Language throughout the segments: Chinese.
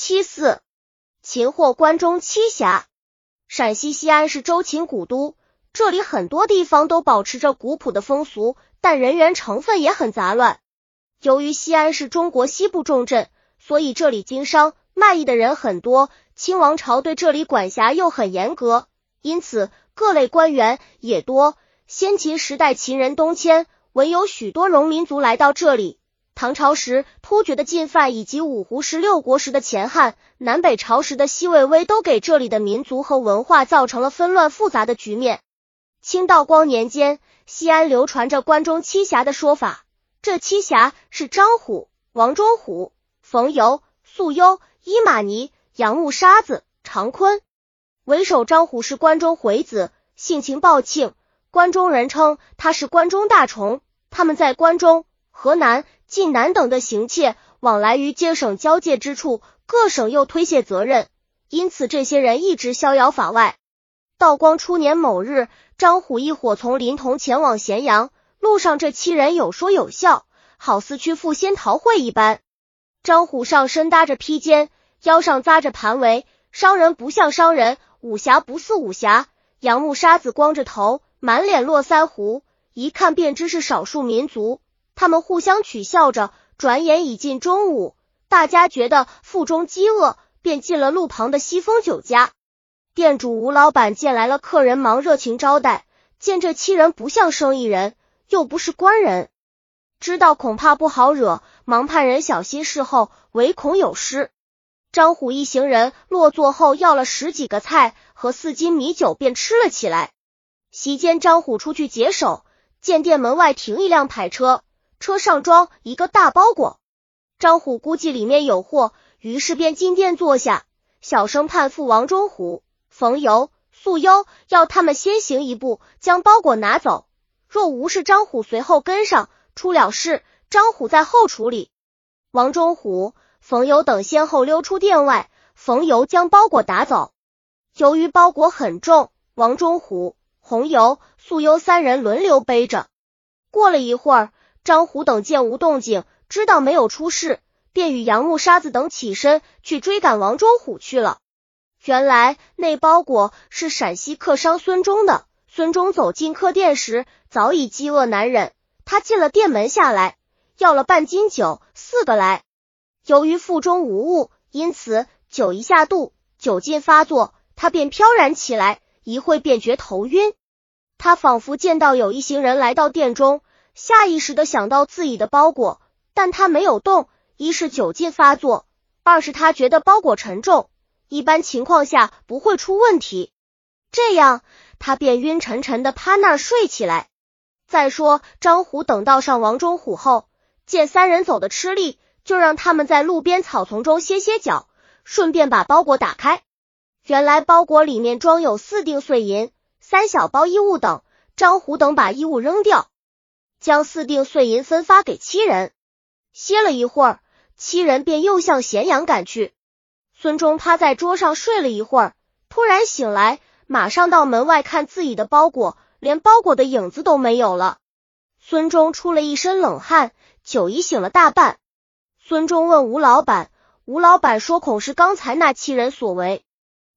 七四，擒获关中七侠。陕西西安是周秦古都，这里很多地方都保持着古朴的风俗，但人员成分也很杂乱。由于西安是中国西部重镇，所以这里经商卖艺的人很多。清王朝对这里管辖又很严格，因此各类官员也多。先秦时代秦人东迁，文有许多戎民族来到这里。唐朝时突厥的进犯，以及五胡十六国时的前汉、南北朝时的西魏魏，都给这里的民族和文化造成了纷乱复杂的局面。清道光年间，西安流传着关中七侠的说法。这七侠是张虎、王忠虎、冯游、素幽、伊玛尼、杨木沙子、常坤。为首张虎是关中回子，性情暴庆，关中人称他是关中大虫。他们在关中、河南。晋南等的行窃往来于皆省交界之处，各省又推卸责任，因此这些人一直逍遥法外。道光初年某日，张虎一伙从临潼前往咸阳，路上这七人有说有笑，好似去赴仙桃会一般。张虎上身搭着披肩，腰上扎着盘围，商人不像商人，武侠不似武侠。杨木沙子光着头，满脸络腮胡，一看便知是少数民族。他们互相取笑着，转眼已近中午，大家觉得腹中饥饿，便进了路旁的西风酒家。店主吴老板见来了客人，忙热情招待。见这七人不像生意人，又不是官人，知道恐怕不好惹，忙派人小心侍候，唯恐有失。张虎一行人落座后，要了十几个菜和四斤米酒，便吃了起来。席间，张虎出去解手，见店门外停一辆牌车。车上装一个大包裹，张虎估计里面有货，于是便进店坐下，小声判咐王忠虎、冯游、素幽，要他们先行一步，将包裹拿走。若无事，张虎随后跟上，出了事，张虎在后处理。王忠虎、冯游等先后溜出店外，冯游将包裹打走。由于包裹很重，王忠虎、红油、素优三人轮流背着。过了一会儿。张虎等见无动静，知道没有出事，便与杨木沙子等起身去追赶王忠虎去了。原来那包裹是陕西客商孙忠的。孙忠走进客店时，早已饥饿难忍。他进了店门下来，要了半斤酒，四个来。由于腹中无物，因此酒一下肚，酒劲发作，他便飘然起来，一会便觉头晕。他仿佛见到有一行人来到店中。下意识的想到自己的包裹，但他没有动。一是酒劲发作，二是他觉得包裹沉重，一般情况下不会出问题。这样，他便晕沉沉的趴那儿睡起来。再说，张虎等到上王忠虎后，见三人走的吃力，就让他们在路边草丛中歇歇脚，顺便把包裹打开。原来包裹里面装有四锭碎银、三小包衣物等。张虎等把衣物扔掉。将四锭碎银分发给七人，歇了一会儿，七人便又向咸阳赶去。孙忠趴在桌上睡了一会儿，突然醒来，马上到门外看自己的包裹，连包裹的影子都没有了。孙忠出了一身冷汗，酒已醒了大半。孙忠问吴老板，吴老板说恐是刚才那七人所为。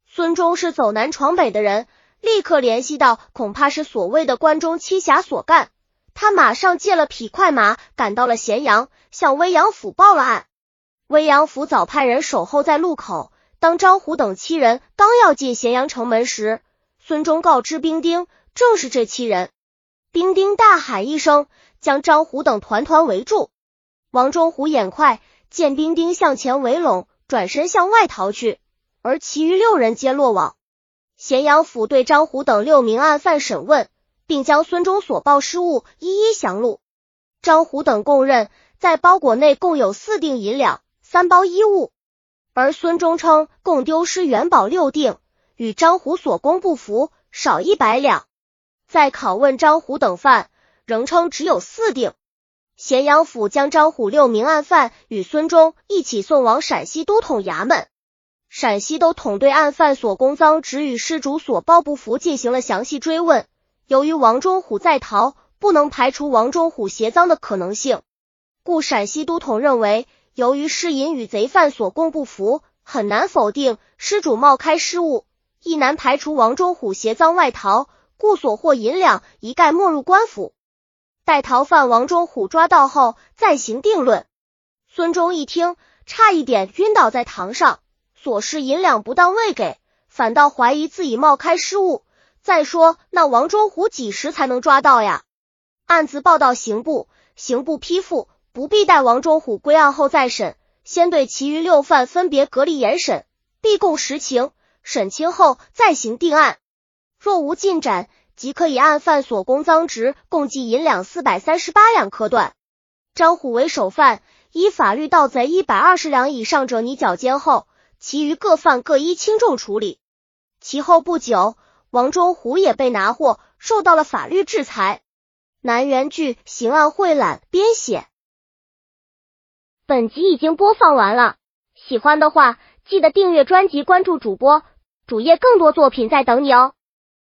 孙忠是走南闯北的人，立刻联系到，恐怕是所谓的关中七侠所干。他马上借了匹快马，赶到了咸阳，向威阳府报了案。威阳府早派人守候在路口。当张虎等七人刚要进咸阳城门时，孙忠告知兵丁，正是这七人。兵丁大喊一声，将张虎等团团围住。王忠虎眼快，见兵丁向前围拢，转身向外逃去，而其余六人皆落网。咸阳府对张虎等六名案犯审问。并将孙忠所报失物一一详录。张虎等供认，在包裹内共有四锭银两、三包衣物，而孙忠称共丢失元宝六锭，与张虎所供不符，少一百两。在拷问张虎等犯，仍称只有四锭。咸阳府将张虎六名案犯与孙忠一起送往陕西都统衙门。陕西都统对案犯所供赃只与失主所报不符进行了详细追问。由于王忠虎在逃，不能排除王忠虎携赃的可能性，故陕西都统认为，由于失银与贼犯所供不符，很难否定失主冒开失物，亦难排除王忠虎携赃外逃，故所获银两一概没入官府。待逃犯王忠虎抓到后，再行定论。孙忠一听，差一点晕倒在堂上。所失银两不当未给，反倒怀疑自己冒开失误。再说那王忠虎几时才能抓到呀？案子报到刑部，刑部批复，不必待王忠虎归案后再审，先对其余六犯分别隔离严审，必供实情，审清后再行定案。若无进展，即可以按犯所供赃值共计银两四百三十八两科断。张虎为首犯。依法律盗贼一百二十两以上者，拟绞监后，其余各犯各依轻重处理。其后不久，王忠虎也被拿获，受到了法律制裁。南园剧刑案汇览编写。本集已经播放完了，喜欢的话记得订阅专辑，关注主播主页，更多作品在等你哦。